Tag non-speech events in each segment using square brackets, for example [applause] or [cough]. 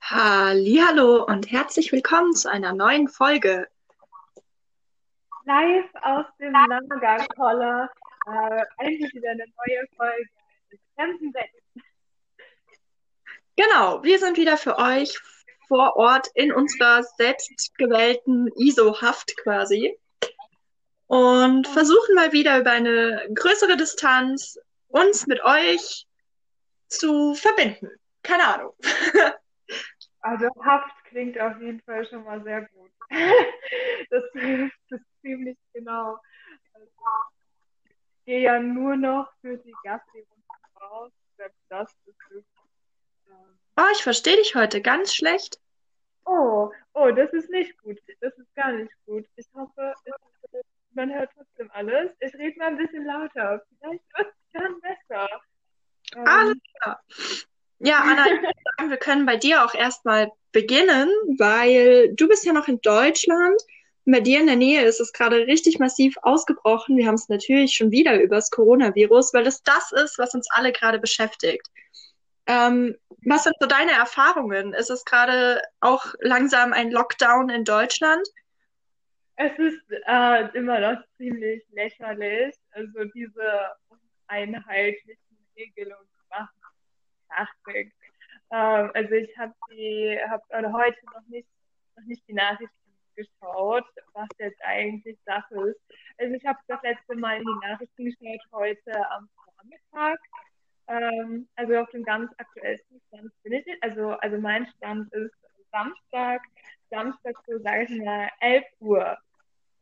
Hallo und herzlich willkommen zu einer neuen Folge. Live aus dem Lagerkoller. Äh, endlich wieder eine neue Folge. Genau, wir sind wieder für euch vor Ort in unserer selbstgewählten ISO-Haft quasi und versuchen mal wieder über eine größere Distanz uns mit euch zu verbinden. Keine Ahnung. [laughs] Also Haft klingt auf jeden Fall schon mal sehr gut. [laughs] Das es ziemlich genau. Also, ich gehe ja nur noch für die Gassi-Runde raus. Selbst das ist wirklich. Ähm, oh, ich verstehe dich heute ganz schlecht. Oh, oh, das ist nicht gut. Das ist gar nicht gut. Ich hoffe, man hört trotzdem alles. Ich rede mal ein bisschen lauter. Vielleicht wird es dann besser. Alles ähm, klar. Ja, Anna, ich würde [laughs] sagen, wir können bei dir auch erstmal beginnen, weil du bist ja noch in Deutschland. Bei dir in der Nähe ist es gerade richtig massiv ausgebrochen. Wir haben es natürlich schon wieder über das Coronavirus, weil es das ist, was uns alle gerade beschäftigt. Ähm, was sind so deine Erfahrungen? Ist es gerade auch langsam ein Lockdown in Deutschland? Es ist äh, immer noch ziemlich lächerlich. Also diese einheitlichen Regelungen nachdenkt. Ähm, also ich habe die, habe heute noch nicht, noch nicht die Nachrichten geschaut, was jetzt eigentlich Sache ist. Also ich habe das letzte Mal in die Nachrichten geschaut heute am Vormittag. Ähm, also auf dem ganz aktuellsten Stand bin ich. Also, also mein Stand ist Samstag, Samstag so sage ich mal 11 Uhr.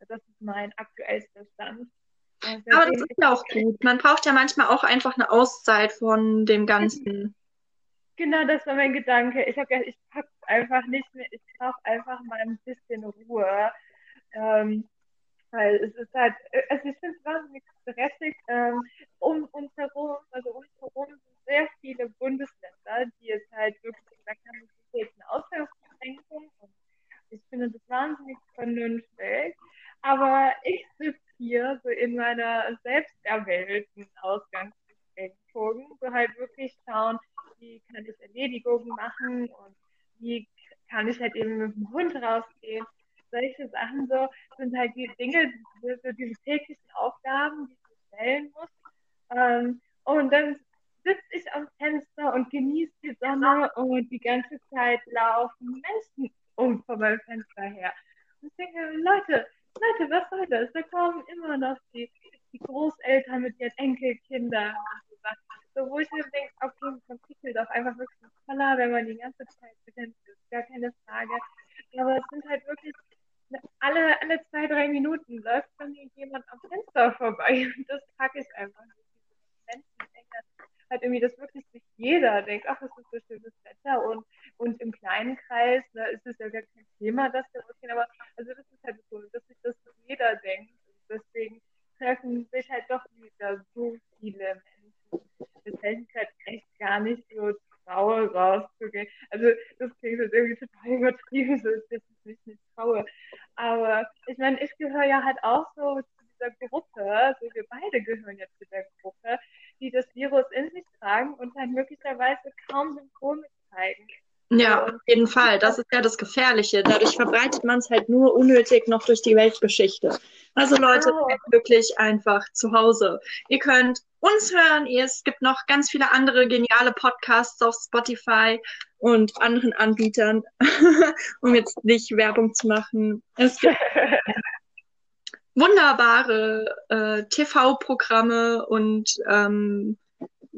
Das ist mein aktuellster Stand. Aber das ist ja auch gut. Man braucht ja manchmal auch einfach eine Auszeit von dem Ganzen. Genau, das war mein Gedanke. Ich habe gedacht, ich pack's einfach nicht mehr. Ich brauche einfach mal ein bisschen Ruhe. Ähm, weil es ist halt, also ich finde es wahnsinnig stressig. Ähm, um uns herum, also um uns herum sind sehr viele Bundesländer, die jetzt halt wirklich gesagt haben, es ist jetzt eine Ausgangsbeschränkung. Und ich finde das wahnsinnig vernünftig. Aber ich sitze hier so in meiner selbst erwählten Ausgangsbeschränkung, so halt wirklich schauen, wie kann ich Erledigungen machen und wie kann ich halt eben mit dem Hund rausgehen. Solche Sachen so sind halt die Dinge, so diese täglichen Aufgaben, die ich stellen muss. Ähm, und dann sitze ich am Fenster und genieße die Sonne und die ganze Zeit laufen Menschen um vor meinem Fenster her. Und ich denke, Leute, Leute, was soll das? Da kommen immer noch die, die Großeltern mit ihren So, wo ich mir denke, okay, man kriegt doch einfach wirklich toller, wenn man die ganze Zeit mit ist, gar keine Frage. Aber es sind halt wirklich alle, alle zwei, drei Minuten läuft mir jemand am Fenster vorbei [laughs] und das packe ich einfach nicht. Menschen halt irgendwie, dass wirklich sich jeder denkt, ach, es ist so schönes Wetter und, und im kleinen Kreis ne, ist es ja gar kein Thema, dass wir ausgehen, aber also das ist halt so, dass sich das jeder denkt. Und deswegen treffen sich halt doch wieder so viele Menschen das hätte ich halt echt gar nicht so traue, rauszugehen. Also das klingt jetzt irgendwie total übertrieben, so dass ich mich nicht traue. Aber ich meine, ich gehöre ja halt auch so zu dieser Gruppe, also wir beide gehören ja zu der Gruppe, die das Virus in sich tragen und dann möglicherweise kaum Symptome zeigen. Ja, auf jeden Fall. Das ist ja das Gefährliche. Dadurch verbreitet man es halt nur unnötig noch durch die Weltgeschichte. Also Leute, oh. wirklich einfach zu Hause. Ihr könnt uns hören. Es gibt noch ganz viele andere geniale Podcasts auf Spotify und anderen Anbietern, [laughs] um jetzt nicht Werbung zu machen. Es gibt [laughs] wunderbare äh, TV-Programme und ähm,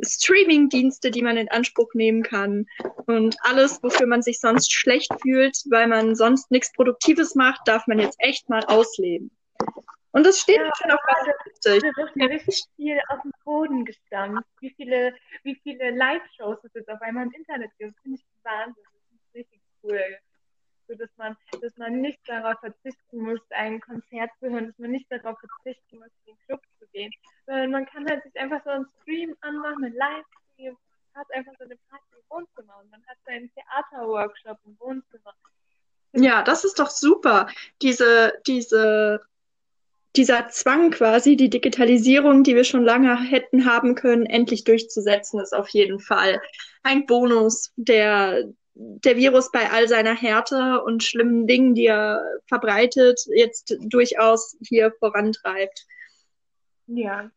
Streaming-Dienste, die man in Anspruch nehmen kann und alles, wofür man sich sonst schlecht fühlt, weil man sonst nichts Produktives macht, darf man jetzt echt mal ausleben. Und das steht ja, schon auf meiner Liste. Da wird mir richtig viel aus dem Boden gestampft. Wie viele, wie viele Live-Shows es jetzt auf einmal im Internet gibt, finde ich Wahnsinn. Das ist richtig cool. So, dass man, dass man nicht darauf verzichten muss, ein Konzert zu hören, dass man nicht darauf verzichten muss, in den Club zu gehen, sondern man kann halt sich einfach so einen Stream anmachen, einen Livestream, man hat einfach so eine Party im Wohnzimmer und man hat seinen Theaterworkshop im Wohnzimmer. Ja, das ist doch super. Diese, diese dieser Zwang quasi, die Digitalisierung, die wir schon lange hätten haben können, endlich durchzusetzen, ist auf jeden Fall ein Bonus, der der Virus bei all seiner Härte und schlimmen Dingen, die er verbreitet, jetzt durchaus hier vorantreibt. Ja,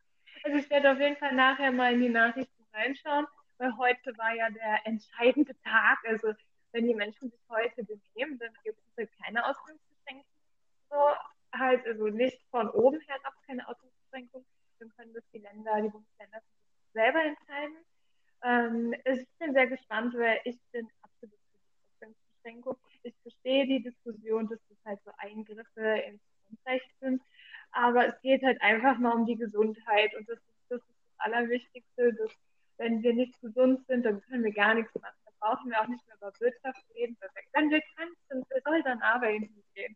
also ich werde auf jeden Fall nachher mal in die Nachrichten reinschauen, weil heute war ja der entscheidende Tag. Also wenn die Menschen sich heute benehmen, dann gibt es halt keine Ausgangsbeschränkungen. So halt, also nicht von oben herab keine Ausgangsbeschränkungen. Dann können das die Länder, die Bundesländer selber entscheiden. Ähm, ich bin sehr gespannt, weil ich bin die Ausgangsbeschränkung. Ich verstehe die Diskussion, dass das halt so Eingriffe ins Grundrecht sind. Aber es geht halt einfach mal um die Gesundheit und das ist das, ist das Allerwichtigste, dass wenn wir nicht gesund sind, dann können wir gar nichts machen. Da brauchen wir auch nicht mehr über Wirtschaft reden. Wenn wir krank sind, wer soll dann arbeiten gehen?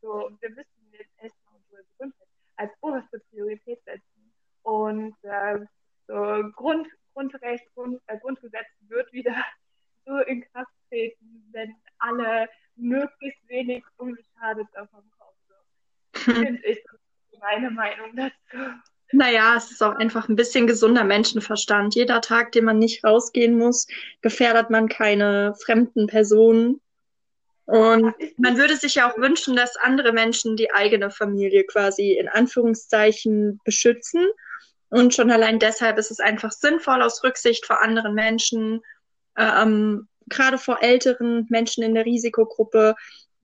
So, wir müssen jetzt erstmal unsere Gesundheit als oberste Priorität setzen. Und äh, so Grund, Grundrecht, Grund, äh, Grundgesetz wird wieder so in Kraft treten, wenn alle möglichst wenig unbeschadet davon kommen. So, finde ich, meine Meinung dazu. Naja, es ist auch einfach ein bisschen gesunder Menschenverstand. Jeder Tag, den man nicht rausgehen muss, gefährdet man keine fremden Personen. Und man würde sich ja auch wünschen, dass andere Menschen die eigene Familie quasi in Anführungszeichen beschützen. Und schon allein deshalb ist es einfach sinnvoll aus Rücksicht vor anderen Menschen, ähm, gerade vor älteren Menschen in der Risikogruppe,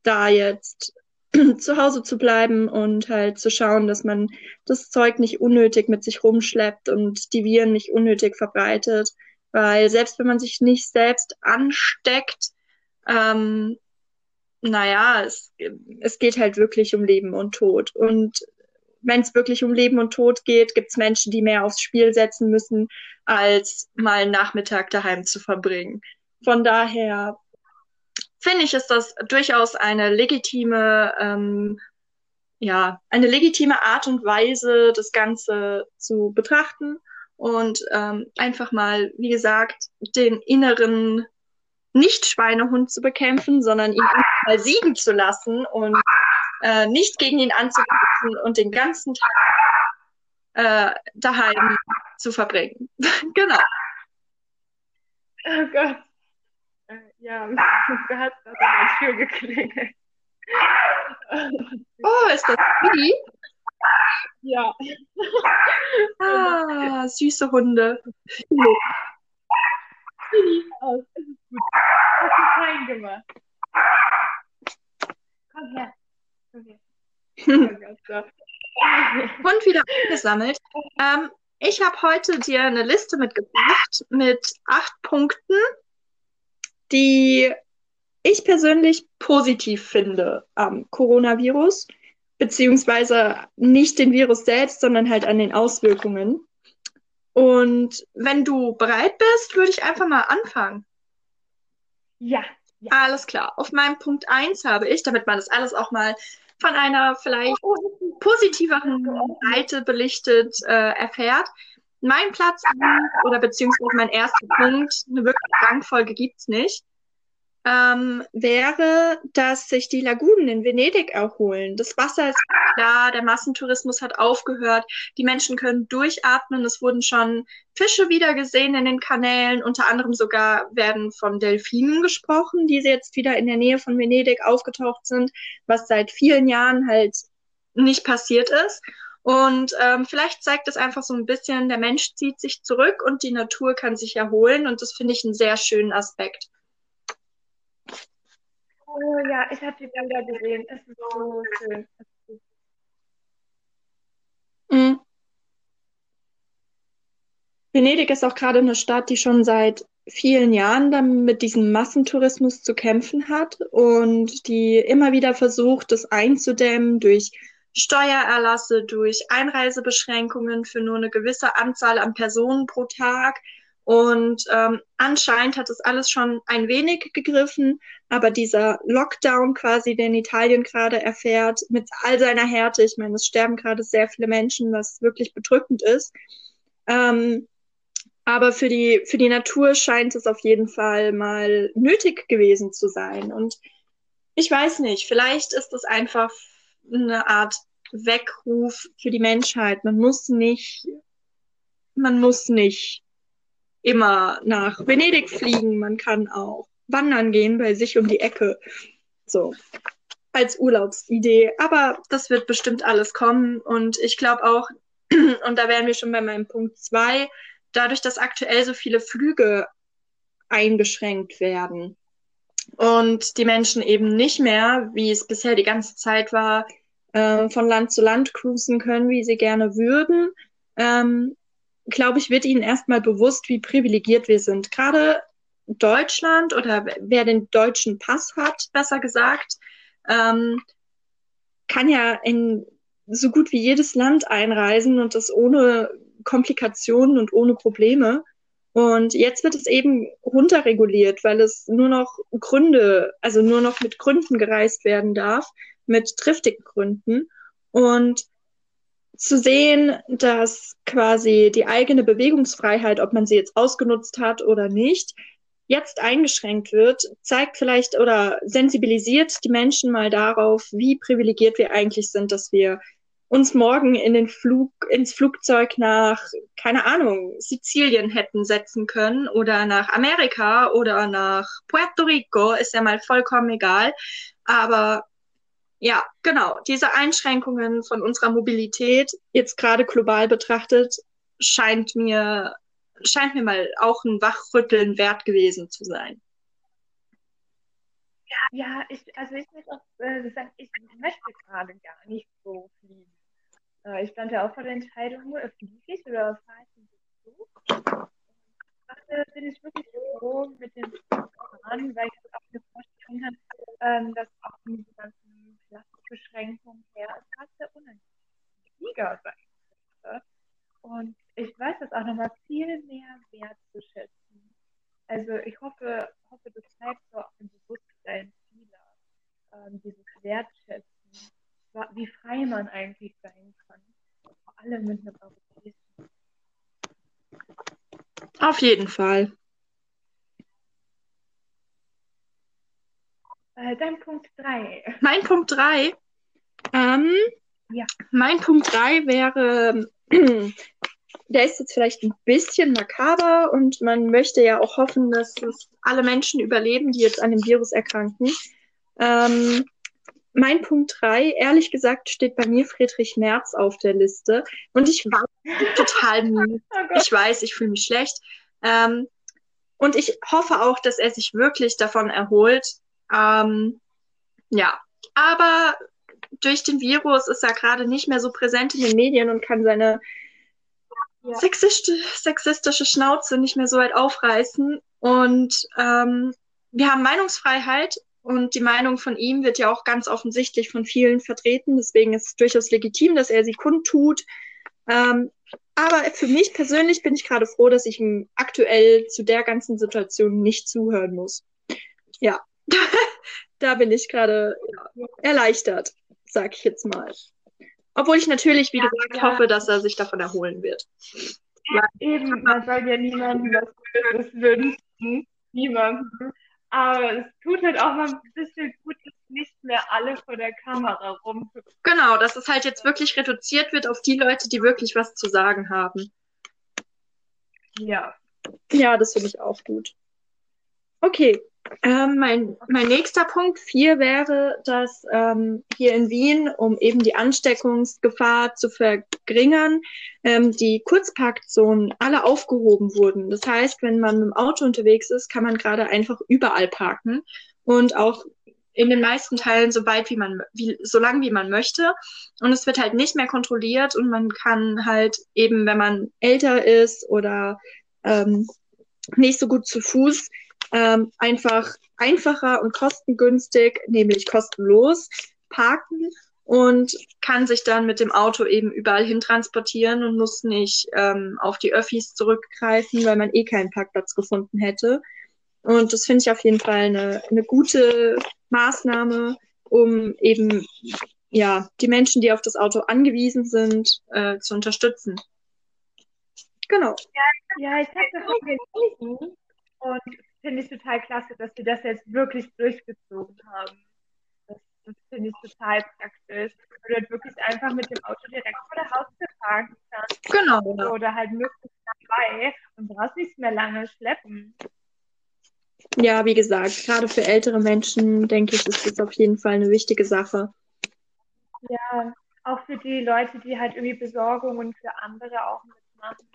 da jetzt [clears throat] zu Hause zu bleiben und halt zu schauen, dass man das Zeug nicht unnötig mit sich rumschleppt und die Viren nicht unnötig verbreitet. Weil selbst wenn man sich nicht selbst ansteckt, ähm, naja, es, es geht halt wirklich um Leben und Tod. Und wenn es wirklich um Leben und Tod geht, gibt es Menschen, die mehr aufs Spiel setzen müssen, als mal einen Nachmittag daheim zu verbringen. Von daher finde ich, ist das durchaus eine legitime, ähm, ja, eine legitime Art und Weise, das Ganze zu betrachten und ähm, einfach mal, wie gesagt, den inneren Nicht-Schweinehund zu bekämpfen, sondern ihn mal siegen zu lassen und äh, nicht gegen ihn anzukämpfen und den ganzen Tag äh, daheim zu verbringen. [laughs] genau. Oh Gott. Äh, ja, [laughs] da hat gerade an der Tür geklingelt. [laughs] Oh, ist das Piggy? Ja. Ah, süße Hunde. Piggy, aus, es ist gut. Hast du fein gemacht. Komm her. Her. Oh Hund wieder gesammelt. Ähm, ich habe heute dir eine Liste mitgebracht mit acht Punkten, die ich persönlich positiv finde am Coronavirus, beziehungsweise nicht den Virus selbst, sondern halt an den Auswirkungen. Und wenn du bereit bist, würde ich einfach mal anfangen. Ja, ja. Alles klar. Auf meinem Punkt 1 habe ich, damit man das alles auch mal von einer vielleicht positiveren Seite belichtet äh, erfährt, mein Platz oder beziehungsweise mein erster Punkt, eine wirklich Rangfolge gibt's nicht, ähm, wäre, dass sich die Lagunen in Venedig erholen. Das Wasser ist klar, der Massentourismus hat aufgehört, die Menschen können durchatmen, es wurden schon Fische wieder gesehen in den Kanälen, unter anderem sogar werden von Delfinen gesprochen, die jetzt wieder in der Nähe von Venedig aufgetaucht sind, was seit vielen Jahren halt nicht passiert ist. Und ähm, vielleicht zeigt es einfach so ein bisschen, der Mensch zieht sich zurück und die Natur kann sich erholen. Und das finde ich einen sehr schönen Aspekt. Oh ja, ich habe die Bilder gesehen. Es ist so schön. Mhm. Venedig ist auch gerade eine Stadt, die schon seit vielen Jahren dann mit diesem Massentourismus zu kämpfen hat und die immer wieder versucht, das einzudämmen durch Steuererlasse, durch Einreisebeschränkungen für nur eine gewisse Anzahl an Personen pro Tag. Und ähm, anscheinend hat das alles schon ein wenig gegriffen, aber dieser Lockdown quasi, den Italien gerade erfährt, mit all seiner Härte, ich meine, es sterben gerade sehr viele Menschen, was wirklich bedrückend ist. Ähm, aber für die, für die Natur scheint es auf jeden Fall mal nötig gewesen zu sein. Und ich weiß nicht, vielleicht ist es einfach eine Art Weckruf für die Menschheit. Man muss nicht, man muss nicht immer nach Venedig fliegen. Man kann auch wandern gehen bei sich um die Ecke. So. Als Urlaubsidee. Aber das wird bestimmt alles kommen. Und ich glaube auch, [clears throat] und da wären wir schon bei meinem Punkt zwei, dadurch, dass aktuell so viele Flüge eingeschränkt werden und die Menschen eben nicht mehr, wie es bisher die ganze Zeit war, äh, von Land zu Land cruisen können, wie sie gerne würden, ähm, glaube ich, wird ihnen erstmal bewusst, wie privilegiert wir sind. Gerade Deutschland oder wer den deutschen Pass hat, besser gesagt, ähm, kann ja in so gut wie jedes Land einreisen und das ohne Komplikationen und ohne Probleme. Und jetzt wird es eben runterreguliert, weil es nur noch Gründe, also nur noch mit Gründen gereist werden darf, mit triftigen Gründen. Und zu sehen, dass quasi die eigene Bewegungsfreiheit, ob man sie jetzt ausgenutzt hat oder nicht, jetzt eingeschränkt wird, zeigt vielleicht oder sensibilisiert die Menschen mal darauf, wie privilegiert wir eigentlich sind, dass wir uns morgen in den Flug, ins Flugzeug nach, keine Ahnung, Sizilien hätten setzen können oder nach Amerika oder nach Puerto Rico, ist ja mal vollkommen egal. Aber ja, genau, diese Einschränkungen von unserer Mobilität, jetzt gerade global betrachtet, scheint mir, scheint mir mal auch ein Wachrütteln wert gewesen zu sein. Ja, ja ich, also ich muss auch äh, sagen, ich möchte gerade gar nicht so fliegen. Äh, ich stand ja auch vor der Entscheidung, äh, fliege ich oder fahre ich in Flug? Gerade bin ich wirklich froh mit dem Fahren, weil ich auch mir vorstellen kann, ähm, dass auch mit diesen ganzen Klassenbeschränkungen her es gerade sehr unangenehm Flieger sein könnte. Und ich weiß das auch nochmal viel mehr wertzuschätzen. Also ich hoffe, hoffe das bleibt so im Bewusstsein vieler, ähm, dieses Wertschätzen wie frei man eigentlich sein kann. Vor allem mit einem Europäischen. Auf jeden Fall. Äh, dann Punkt 3. Mein Punkt 3. Ähm, ja. Mein Punkt 3 wäre, [clears throat] der ist jetzt vielleicht ein bisschen makaber und man möchte ja auch hoffen, dass es alle Menschen überleben, die jetzt an dem Virus erkranken. Ähm, mein Punkt 3, ehrlich gesagt, steht bei mir Friedrich Merz auf der Liste. Und ich war [laughs] total müde. Oh ich weiß, ich fühle mich schlecht. Ähm, und ich hoffe auch, dass er sich wirklich davon erholt. Ähm, ja, aber durch den Virus ist er gerade nicht mehr so präsent in den Medien und kann seine ja. sexistische, sexistische Schnauze nicht mehr so weit aufreißen. Und ähm, wir haben Meinungsfreiheit und die Meinung von ihm wird ja auch ganz offensichtlich von vielen vertreten. Deswegen ist es durchaus legitim, dass er sie kundtut. Ähm, aber für mich persönlich bin ich gerade froh, dass ich ihm aktuell zu der ganzen Situation nicht zuhören muss. Ja, [laughs] da bin ich gerade ja, erleichtert, sag ich jetzt mal. Obwohl ich natürlich, wie ja, gesagt, ja. hoffe, dass er sich davon erholen wird. Ja, eben, man soll ja niemandem was Böses wünschen. Niemandem. Aber es tut halt auch mal ein bisschen gut, dass nicht mehr alle vor der Kamera rumgucken. Genau, dass es halt jetzt wirklich reduziert wird auf die Leute, die wirklich was zu sagen haben. Ja. Ja, das finde ich auch gut. Okay, ähm, mein, mein nächster Punkt vier wäre, dass ähm, hier in Wien, um eben die Ansteckungsgefahr zu verringern, ähm, die Kurzparkzonen alle aufgehoben wurden. Das heißt, wenn man mit dem Auto unterwegs ist, kann man gerade einfach überall parken und auch in den meisten Teilen so weit wie man, wie, so lang wie man möchte. Und es wird halt nicht mehr kontrolliert und man kann halt eben, wenn man älter ist oder ähm, nicht so gut zu Fuß, ähm, einfach einfacher und kostengünstig, nämlich kostenlos, parken und kann sich dann mit dem Auto eben überall hin transportieren und muss nicht ähm, auf die Öffis zurückgreifen, weil man eh keinen Parkplatz gefunden hätte. Und das finde ich auf jeden Fall eine, eine gute Maßnahme, um eben ja die Menschen, die auf das Auto angewiesen sind, äh, zu unterstützen. Genau. Ja, ja ich habe das auch gelesen und finde ich total klasse, dass sie das jetzt wirklich durchgezogen haben. Das Das finde ich total praktisch. Du halt wirklich einfach mit dem Auto direkt vor der Haustür parken kannst. Genau. Ja. Oder halt möglichst dabei und brauchst nicht mehr lange schleppen. Ja, wie gesagt, gerade für ältere Menschen, denke ich, ist das auf jeden Fall eine wichtige Sache. Ja, auch für die Leute, die halt irgendwie Besorgungen für andere auch mitmachen.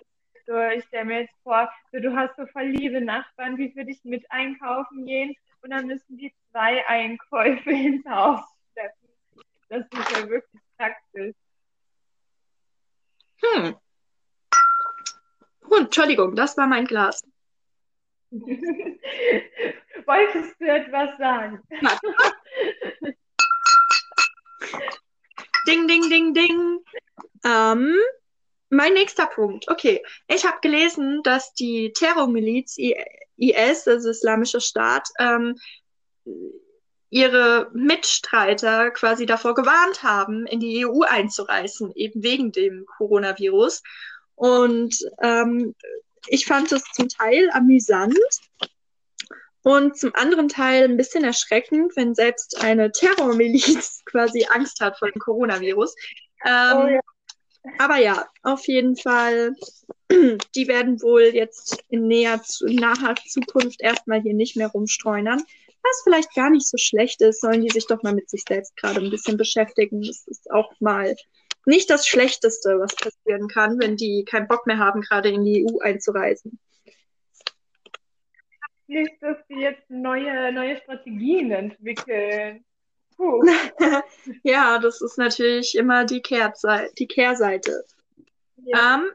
So, ich stelle mir jetzt vor, so, du hast so voll liebe Nachbarn, die für dich mit einkaufen gehen und dann müssen die zwei Einkäufe [laughs] ins Haus schleppen. Das ist ja wirklich praktisch. Hm. Oh, Entschuldigung, das war mein Glas. [laughs] Wolltest du etwas sagen? [laughs] ding, ding, ding, ding. Ähm, mein nächster Punkt. Okay, ich habe gelesen, dass die Terrormiliz IS, also Islamischer Staat, ähm, ihre Mitstreiter quasi davor gewarnt haben, in die EU einzureisen, eben wegen dem Coronavirus. Und ähm, ich fand es zum Teil amüsant und zum anderen Teil ein bisschen erschreckend, wenn selbst eine Terrormiliz [laughs] quasi Angst hat vor dem Coronavirus. Ähm, oh, ja. Aber ja, auf jeden Fall, [clears throat] die werden wohl jetzt in näher, naher Zukunft erstmal hier nicht mehr rumstreunern. Was vielleicht gar nicht so schlecht ist, sollen die sich doch mal mit sich selbst gerade ein bisschen beschäftigen. Das ist auch mal nicht das Schlechteste, was passieren kann, wenn die keinen Bock mehr haben, gerade in die EU einzureisen. Nicht, dass die jetzt neue, neue Strategien entwickeln. Puh. [laughs] ja, das ist natürlich immer die, Kehrseite. Die Kehrseite. Ja. Um,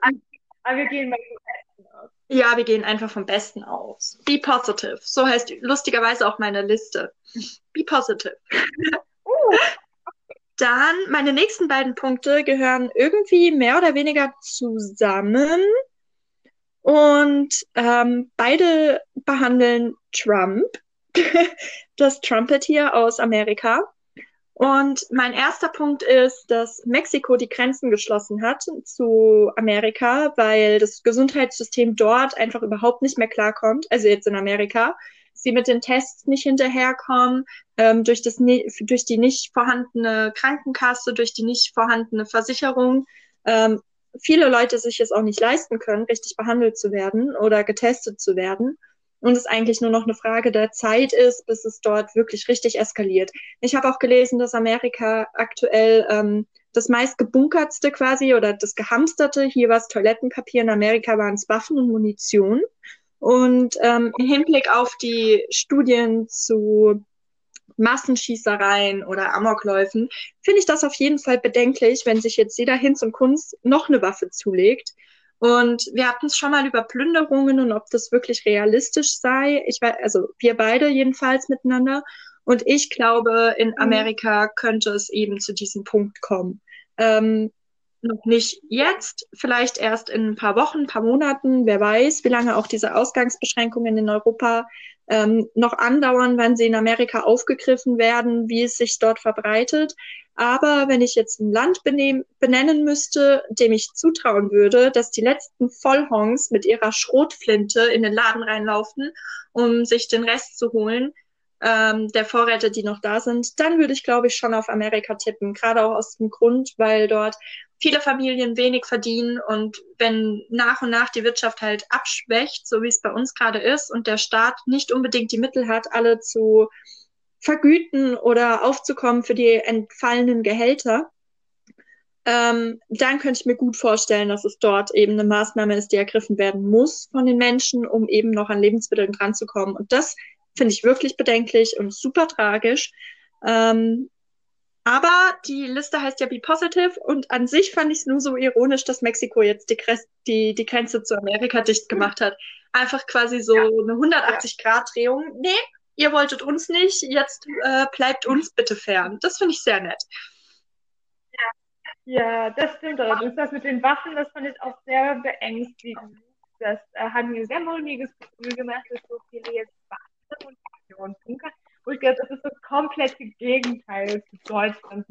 aber wir gehen mal vom Besten aus. Ja, wir gehen einfach vom Besten aus. Be positive. So heißt lustigerweise auch meine Liste. Be positive. Uh. Dann, meine nächsten beiden Punkte gehören irgendwie mehr oder weniger zusammen. Und ähm, beide behandeln Trump, [laughs] das Trumpetier aus Amerika. Und mein erster Punkt ist, dass Mexiko die Grenzen geschlossen hat zu Amerika, weil das Gesundheitssystem dort einfach überhaupt nicht mehr klarkommt. Also jetzt in Amerika sie mit den Tests nicht hinterherkommen, ähm, durch, das, durch die nicht vorhandene Krankenkasse, durch die nicht vorhandene Versicherung. Ähm, viele Leute sich es auch nicht leisten können, richtig behandelt zu werden oder getestet zu werden. Und es eigentlich nur noch eine Frage der Zeit ist, bis es dort wirklich richtig eskaliert. Ich habe auch gelesen, dass Amerika aktuell ähm, das meistgebunkertste quasi oder das gehamsterte, hier war es Toilettenpapier, in Amerika waren es Waffen und Munition. Und ähm, im Hinblick auf die Studien zu Massenschießereien oder Amokläufen finde ich das auf jeden Fall bedenklich, wenn sich jetzt jeder Hinz und Kunst noch eine Waffe zulegt. Und wir hatten es schon mal über Plünderungen und ob das wirklich realistisch sei. Ich weiß, also wir beide jedenfalls miteinander. Und ich glaube, in mhm. Amerika könnte es eben zu diesem Punkt kommen. Ähm, noch nicht jetzt, vielleicht erst in ein paar Wochen, ein paar Monaten, wer weiß, wie lange auch diese Ausgangsbeschränkungen in Europa ähm, noch andauern, wann sie in Amerika aufgegriffen werden, wie es sich dort verbreitet. Aber wenn ich jetzt ein Land benennen müsste, dem ich zutrauen würde, dass die letzten Vollhongs mit ihrer Schrotflinte in den Laden reinlaufen, um sich den Rest zu holen, ähm, der Vorräte, die noch da sind, dann würde ich, glaube ich, schon auf Amerika tippen. Gerade auch aus dem Grund, weil dort viele Familien wenig verdienen und wenn nach und nach die Wirtschaft halt abschwächt, so wie es bei uns gerade ist und der Staat nicht unbedingt die Mittel hat, alle zu vergüten oder aufzukommen für die entfallenen Gehälter, ähm, dann könnte ich mir gut vorstellen, dass es dort eben eine Maßnahme ist, die ergriffen werden muss von den Menschen, um eben noch an Lebensmitteln dranzukommen. Und das Finde ich wirklich bedenklich und super tragisch. Ähm, aber die Liste heißt ja Be Positive und an sich fand ich es nur so ironisch, dass Mexiko jetzt die, die, die Grenze zu Amerika dicht gemacht hat. Einfach quasi so ja. eine 180-Grad-Drehung. Nee, ihr wolltet uns nicht, jetzt äh, bleibt uns bitte fern. Das finde ich sehr nett. Ja, das stimmt allerdings. Das mit den Waffen, das fand ich auch sehr beängstigend. Das äh, hat mir ein sehr mulmiges Gefühl gemacht, dass so viele jetzt Waffen und Bunker. Wo ich glaube, das ist das komplette Gegenteil zu Deutschland.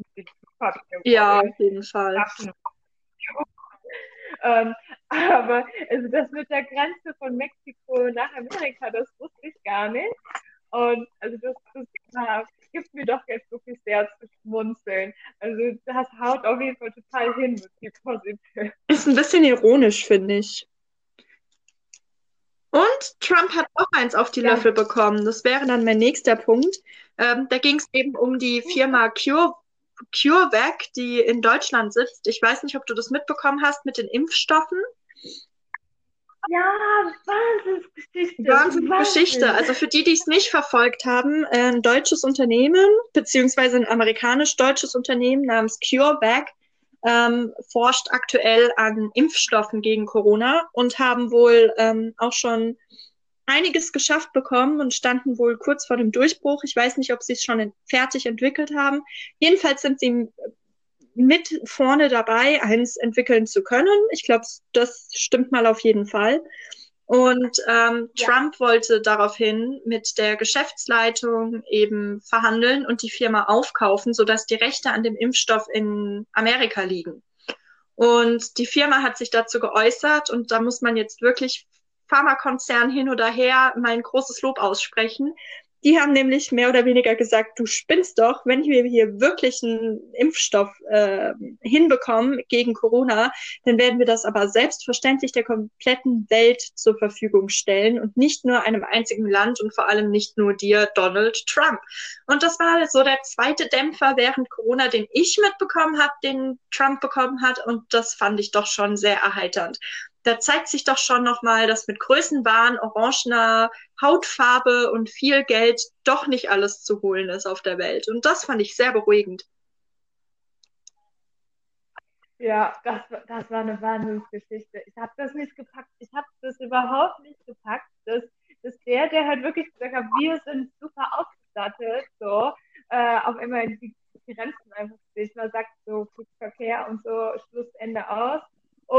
Ja, auf jeden Fall. [laughs] ähm, aber also das mit der Grenze von Mexiko nach Amerika, das wusste ich gar nicht. Und also das, das gibt mir doch jetzt wirklich sehr zu schmunzeln. Also das haut auf jeden Fall total hin mit die Positive. Ist ein bisschen ironisch, finde ich. Und Trump hat auch eins auf die Ja. Löffel bekommen. Das wäre dann mein nächster Punkt. Ähm, da ging es eben um die Firma Cure, CureVac, die in Deutschland sitzt. Ich weiß nicht, ob du das mitbekommen hast mit den Impfstoffen. Ja, Wahnsinnsgeschichte. Wahnsinnsgeschichte. Wahnsinn. Also für die, die es nicht verfolgt haben, äh, ein deutsches Unternehmen, beziehungsweise ein amerikanisch-deutsches Unternehmen namens CureVac, ähm, forscht aktuell an Impfstoffen gegen Corona und haben wohl ähm, auch schon einiges geschafft bekommen und standen wohl kurz vor dem Durchbruch. Ich weiß nicht, ob sie es schon in, fertig entwickelt haben. Jedenfalls sind sie mit vorne dabei, eins entwickeln zu können. Ich glaube, das stimmt mal auf jeden Fall. Und ähm, Ja. Trump wollte daraufhin mit der Geschäftsleitung eben verhandeln und die Firma aufkaufen, sodass die Rechte an dem Impfstoff in Amerika liegen. Und die Firma hat sich dazu geäußert und da muss man jetzt wirklich Pharmakonzern hin oder her mein großes Lob aussprechen. Die haben nämlich mehr oder weniger gesagt, du spinnst doch, wenn wir hier wirklich einen Impfstoff äh, hinbekommen gegen Corona, dann werden wir das aber selbstverständlich der kompletten Welt zur Verfügung stellen und nicht nur einem einzigen Land und vor allem nicht nur dir, Donald Trump. Und das war so der zweite Dämpfer während Corona, den ich mitbekommen habe, den Trump bekommen hat. Und das fand ich doch schon sehr erheiternd. Da zeigt sich doch schon nochmal, dass mit Größenwahn, orangener Hautfarbe und viel Geld doch nicht alles zu holen ist auf der Welt. Und das fand ich sehr beruhigend. Ja, das, war- das war eine Wahnsinnsgeschichte. Ich habe das nicht gepackt. Ich habe das überhaupt nicht gepackt, dass, dass der, der halt wirklich gesagt hat, wir sind super ausgestattet, so, äh, auf einmal die Grenzen einfach sich mal sagt, so Flugverkehr und so, Schluss, Ende aus.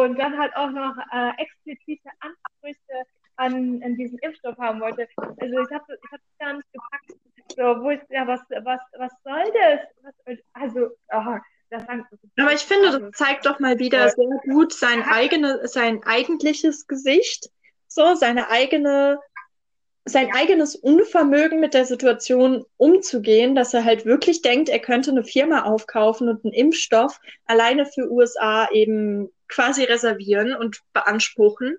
Und dann halt auch noch äh, explizite Ansprüche an, an diesen Impfstoff haben wollte. Also ich habe ich hab gar nicht gepackt. So, wo ist ja, was, was, was soll das? Was, also, oh, das Aber ich finde, das zeigt doch mal wieder sehr gut sein eigene, sein eigentliches Gesicht, so seine eigene, sein eigenes Unvermögen mit der Situation umzugehen, dass er halt wirklich denkt, er könnte eine Firma aufkaufen und einen Impfstoff alleine für USA eben quasi reservieren und beanspruchen.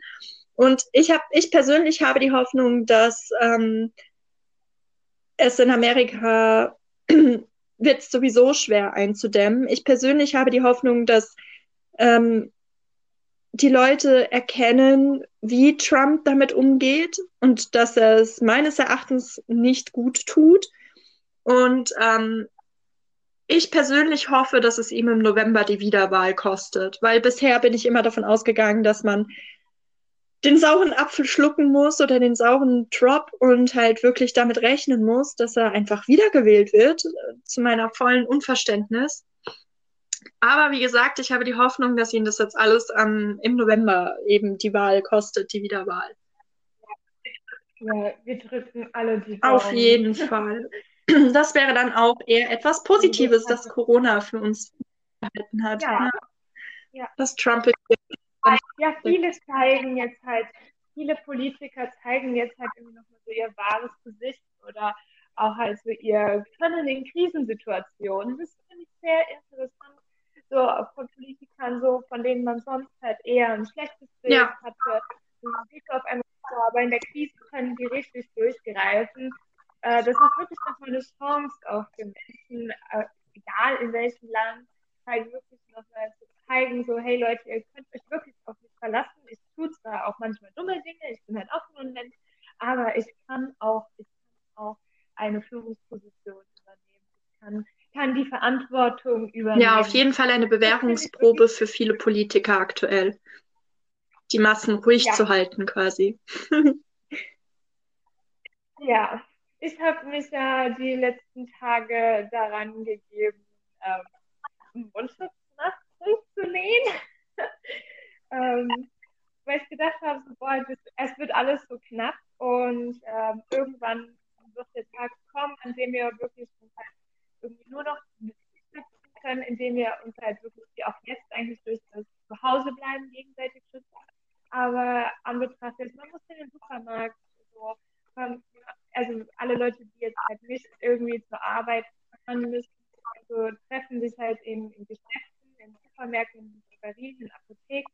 Und ich habe, ich persönlich habe die Hoffnung, dass ähm, es in Amerika [clears throat] wird es sowieso schwer einzudämmen. Ich persönlich habe die Hoffnung, dass ähm, die Leute erkennen, wie Trump damit umgeht und dass er es meines Erachtens nicht gut tut. Und ähm, ich persönlich hoffe, dass es ihm im November die Wiederwahl kostet, weil bisher bin ich immer davon ausgegangen, dass man den sauren Apfel schlucken muss oder den sauren Drop und halt wirklich damit rechnen muss, dass er einfach wiedergewählt wird, zu meiner vollen Unverständnis. Aber wie gesagt, ich habe die Hoffnung, dass ihn das jetzt alles ähm, im November eben die Wahl kostet, die Wiederwahl. Ja, wir drücken alle die Daumen. Auf jeden Fall. [laughs] [clears throat] Das wäre dann auch eher etwas Positives, dass Corona für uns gehalten hat. Ja. Ja. Dass Trump Ja, viele zeigen jetzt halt, viele Politiker zeigen jetzt halt irgendwie nochmal so ihr wahres Gesicht oder auch halt so ihr Können in Krisensituationen. Das finde ich sehr interessant. So von Politikern, so von denen man sonst halt eher ein schlechtes Bild Ja. hatte. Man sieht auf einmal so, aber in der Krise können die richtig durchgreifen. Äh, das ist wirklich nochmal eine Chance auch für Menschen, äh, egal in welchem Land, halt wirklich nochmal zu zeigen, so, hey Leute, ihr könnt euch wirklich auf mich verlassen. Ich tue zwar auch manchmal dumme Dinge, ich bin halt auch nur ein Mensch, aber ich kann auch, ich kann auch eine Führungsposition übernehmen. Ich kann, kann die Verantwortung übernehmen. Ja, auf jeden Fall eine Bewährungsprobe für viele Politiker aktuell. Die Massen ruhig Ja. zu halten, quasi. [laughs] Ja, ich habe mich ja die letzten Tage daran gegeben, ähm, einen Mundschutz nachzulehnen. [laughs] ähm, weil ich gedacht habe, so, boah, das, es wird alles so knapp und ähm, irgendwann wird der Tag kommen, an dem wir wirklich halt irgendwie nur noch schützen können, indem wir uns halt wirklich wie auch jetzt eigentlich durch das Zuhause bleiben gegenseitig schützen. Aber an Betracht jetzt, man muss in den Supermarkt so, ähm, also alle Leute, die jetzt halt nicht irgendwie zur Arbeit fahren müssen, also treffen sich halt in, in Geschäften, in Supermärkten, in Drogerien, in Apotheken.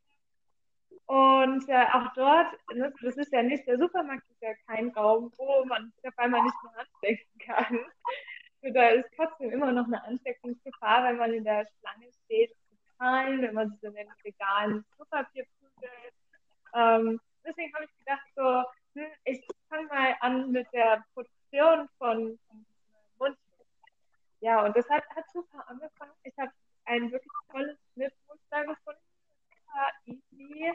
Und äh, auch dort, ne, das ist ja nicht, der Supermarkt ist ja kein Raum, wo man sich auf einmal nicht mehr anstecken kann. Also da ist trotzdem immer noch eine Ansteckungsgefahr, wenn man in der Schlange steht, zu zahlen, wenn man sich in den Regalen Klopapier prügelt. Ähm, deswegen habe ich gedacht, so, hm, ich fange mal an mit der Produktion von, von Mundschutz. Ja, und das hat, hat super angefangen. Ich habe ein wirklich tolles Schnittmuster gefunden, super easy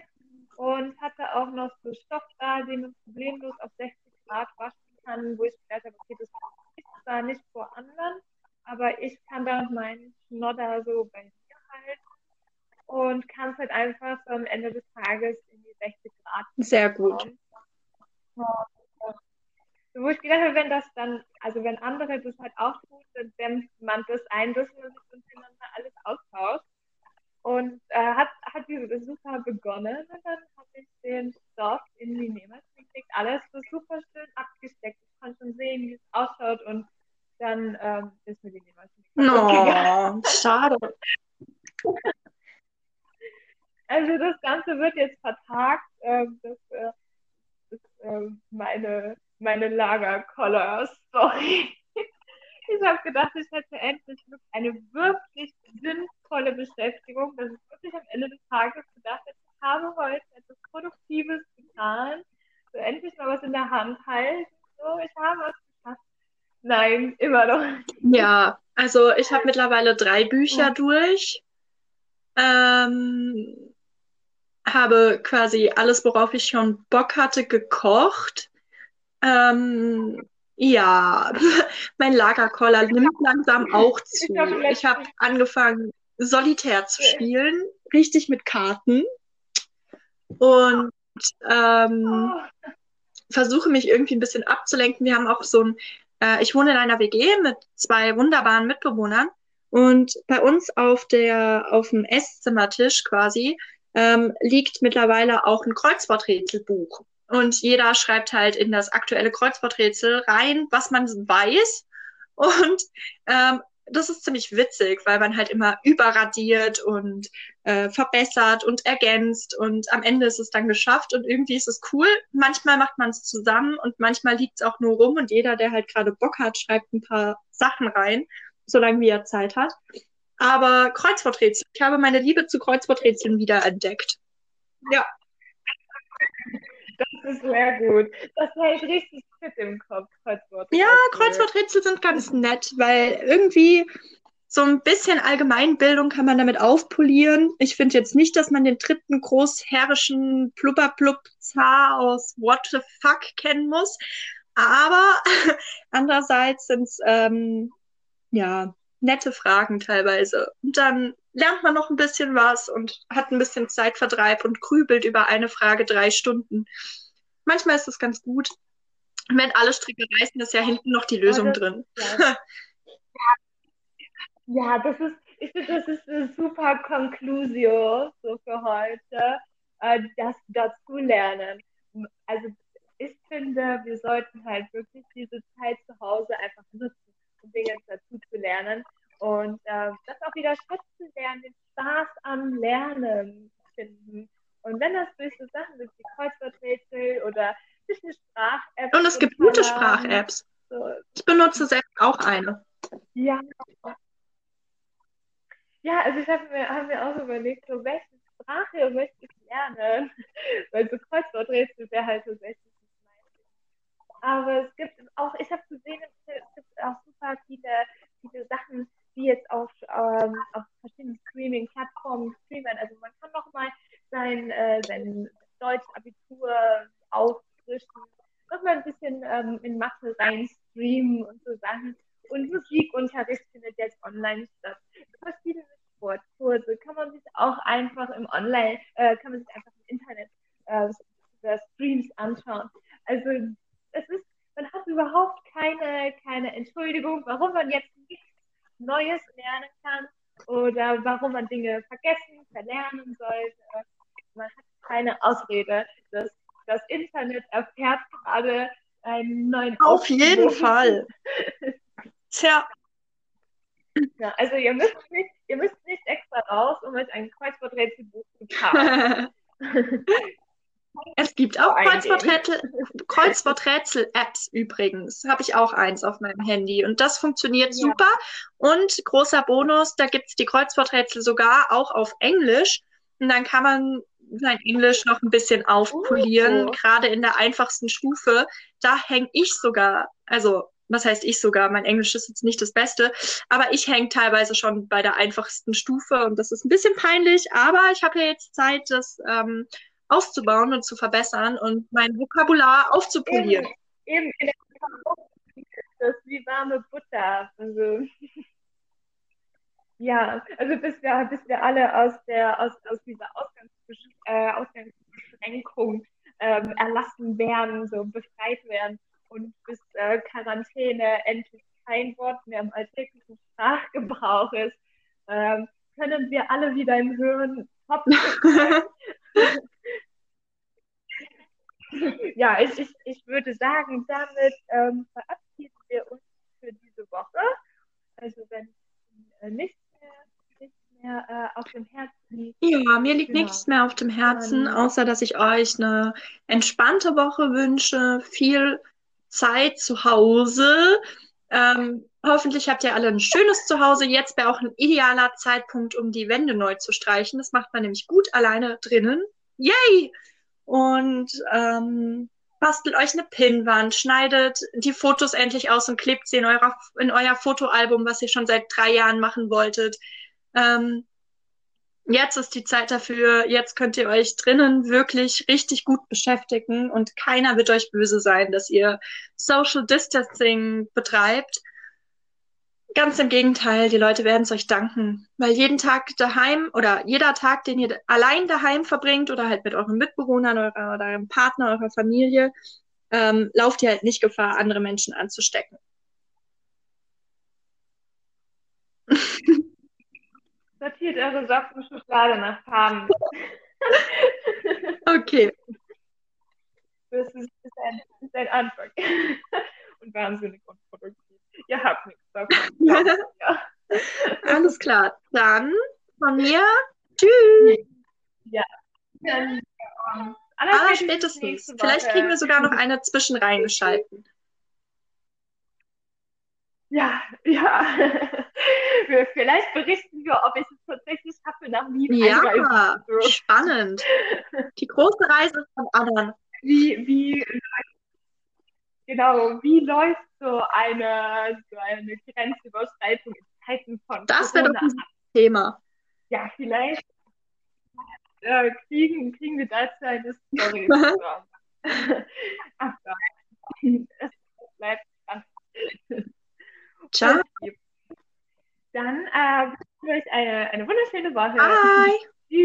und hatte auch noch so Stoff da, den man problemlos auf 60 Grad waschen kann, wo ich gedacht habe, okay, das ist zwar nicht vor anderen, aber ich kann da meinen Schnodder so bei mir halten und kann es halt einfach so am Ende des Tages in die 60 Grad. Sehr gut. Kommen. wo ich gedacht habe, wenn das dann, also wenn andere das halt auch tun, dann dämpft man das ein, dass man sich untereinander alles austauscht. Und äh, hat, hat diese super begonnen und dann habe ich den Stoff in die Nähmaschine gekriegt. Alles so super schön abgesteckt. Ich konnte schon sehen, wie es ausschaut und dann ähm, ist mir die Nähmaschine No, schade. [laughs] Also das Ganze wird jetzt vertagt. Ähm, das, äh, ist ähm, meine, meine Lagerkoller-Story. [laughs] ich habe gedacht, ich hätte endlich eine wirklich sinnvolle Beschäftigung, dass ich wirklich am Ende des Tages gedacht hätte, ich habe heute etwas Produktives getan, so endlich mal was in der Hand halten, so, ich habe was geschafft. Nein, immer noch. Ja, also ich habe mittlerweile drei Bücher ja. durch. Ähm, habe quasi alles, worauf ich schon Bock hatte, gekocht. Ähm, ja, [laughs] mein Lagerkoller nimmt langsam auch zu. Ich habe angefangen, Solitär zu spielen, richtig mit Karten. Und ähm, oh. versuche mich irgendwie ein bisschen abzulenken. Wir haben auch so ein, äh, ich wohne in einer WG mit zwei wunderbaren Mitbewohnern. Und bei uns auf der, auf dem Esszimmertisch quasi ähm, liegt mittlerweile auch ein Kreuzworträtselbuch. Und jeder schreibt halt in das aktuelle Kreuzworträtsel rein, was man weiß. Und ähm, das ist ziemlich witzig, weil man halt immer überradiert und äh, verbessert und ergänzt und am Ende ist es dann geschafft und irgendwie ist es cool. Manchmal macht man es zusammen und manchmal liegt es auch nur rum und jeder, der halt gerade Bock hat, schreibt ein paar Sachen rein, solange wie er Zeit hat. Aber Kreuzworträtsel, ich habe meine Liebe zu Kreuzworträtseln wieder entdeckt. Ja. Das ist sehr gut. Das hält richtig fit im Kopf, Kreuzworträtsel. Ja, Kreuzworträtsel sind ganz nett, weil irgendwie so ein bisschen Allgemeinbildung kann man damit aufpolieren. Ich finde jetzt nicht, dass man den dritten großherrischen Plupperplup-Zar aus What the Fuck kennen muss. Aber [laughs] andererseits sind es, ähm, ja, nette Fragen teilweise. Und dann lernt man noch ein bisschen was und hat ein bisschen Zeitvertreib und grübelt über eine Frage drei Stunden. Manchmal ist das ganz gut. Wenn alle Stricke reißen, ist ja hinten noch die Lösung drin. Ja. [laughs] ja, das ist, ich finde, das ist eine super Conclusio so für heute, äh, das dazu lernen. Also ich finde, wir sollten halt wirklich diese Zeit zu Hause einfach nutzen Dinge dazu zu lernen und äh, das auch wieder schätzen lernen, den Spaß am Lernen finden. Und wenn das durch so Sachen sind wie Kreuzworträtsel oder durch eine Sprach-App. Und es gibt gute Sprach-Apps. So. Ich benutze selbst auch eine. Ja. Ja, also ich habe mir, hab mir auch überlegt, so welche Sprache möchte ich lernen? [laughs] Weil so Kreuzworträtsel wäre halt so 60 aber es gibt auch, ich habe gesehen, es gibt auch super viele, viele Sachen, die jetzt auf, ähm, auf verschiedenen Streaming-Plattformen streamen. Also man kann nochmal sein, äh, sein Deutsch-Abitur auffrischen, nochmal ein bisschen ähm, in Mathe reinstreamen und so Sachen. Und Musikunterricht findet jetzt online statt. Verschiedene Sportkurse kann man sich auch einfach im Online, äh, kann man sich einfach im Internet äh, Streams anschauen. Also es ist, man hat überhaupt keine, keine Entschuldigung, warum man jetzt nichts Neues lernen kann oder warum man Dinge vergessen, verlernen sollte. Man hat keine Ausrede. Das, das Internet erfährt gerade einen neuen Auf jeden [laughs] Fall. Tja. Ja, also ihr müsst nicht, ihr müsst nicht extra raus, um euch ein Kreuzworträtselbuch [laughs] Es gibt auch Kreuzworträtsel-Apps Kreuzworträtsel übrigens. Habe ich auch eins auf meinem Handy. Und das funktioniert ja. super. Und großer Bonus, da gibt es die Kreuzworträtsel sogar auch auf Englisch. Und dann kann man sein Englisch noch ein bisschen aufpolieren, oh. gerade in der einfachsten Stufe. Da hänge ich sogar, also was heißt ich sogar, mein Englisch ist jetzt nicht das Beste, aber ich hänge teilweise schon bei der einfachsten Stufe und das ist ein bisschen peinlich, aber ich habe ja jetzt Zeit, das ähm, auszubauen und zu verbessern und mein Vokabular aufzupolieren. Eben, eben das ist wie warme Butter. Also, ja, also bis wir, bis wir alle aus, der, aus, aus dieser Ausgangsbesch äh, Ausgangsbeschränkung ähm, erlassen werden, so befreit werden und bis äh, Quarantäne endlich kein Wort mehr im alltäglichen Sprachgebrauch ist, ähm, können wir alle wieder im Hören top [laughs] ja, ich, ich, ich würde sagen, damit ähm, verabschieden wir uns für diese Woche. Also wenn äh, nichts mehr, nichts mehr äh, auf dem Herzen liegt. Ja, mir liegt genau. nichts mehr auf dem Herzen, außer dass ich euch eine entspannte Woche wünsche, viel Zeit zu Hause. Ähm, hoffentlich habt ihr alle ein schönes Zuhause. Jetzt wäre auch ein idealer Zeitpunkt, um die Wände neu zu streichen. Das macht man nämlich gut alleine drinnen. Yay! und ähm, bastelt euch eine Pinnwand, schneidet die Fotos endlich aus und klebt sie in, eurer, in euer Fotoalbum, was ihr schon seit drei Jahren machen wolltet. Ähm, jetzt ist die Zeit dafür. Jetzt könnt ihr euch drinnen wirklich richtig gut beschäftigen und keiner wird euch böse sein, dass ihr Social Distancing betreibt. Ganz im Gegenteil, die Leute werden es euch danken, weil jeden Tag daheim oder jeder Tag, den ihr allein daheim verbringt oder halt mit euren Mitbewohnern oder eurem Partner, eurer Familie, ähm, lauft ihr halt nicht Gefahr, andere Menschen anzustecken. [laughs] Sortiert eure Sockenschublade nach Farben. [laughs] okay. Das ist, ein, ist ein Anfang. [laughs] Und wahnsinnig unproduktiv. Ihr habt nichts davon. [laughs] ja. Alles klar. Dann von mir. Tschüss. Ja. Dann, um, Aller spätestens. Vielleicht kriegen wir sogar noch eine zwischen reingeschalten. Ja, [laughs] ja. Vielleicht berichten wir, ob ich es tatsächlich schaffe, nach Wien Ja, spannend. [laughs] Die große Reise von Anna. Wie, wie, genau, wie läuft so eine, so eine Grenzüberschreitung in Zeiten von Das wäre doch ein Thema. Ja, vielleicht äh, kriegen, kriegen wir dazu eine Story. [laughs] Ach es bleibt spannend. Ciao. Dann äh, wünsche ich euch eine, eine wunderschöne Woche. Bye.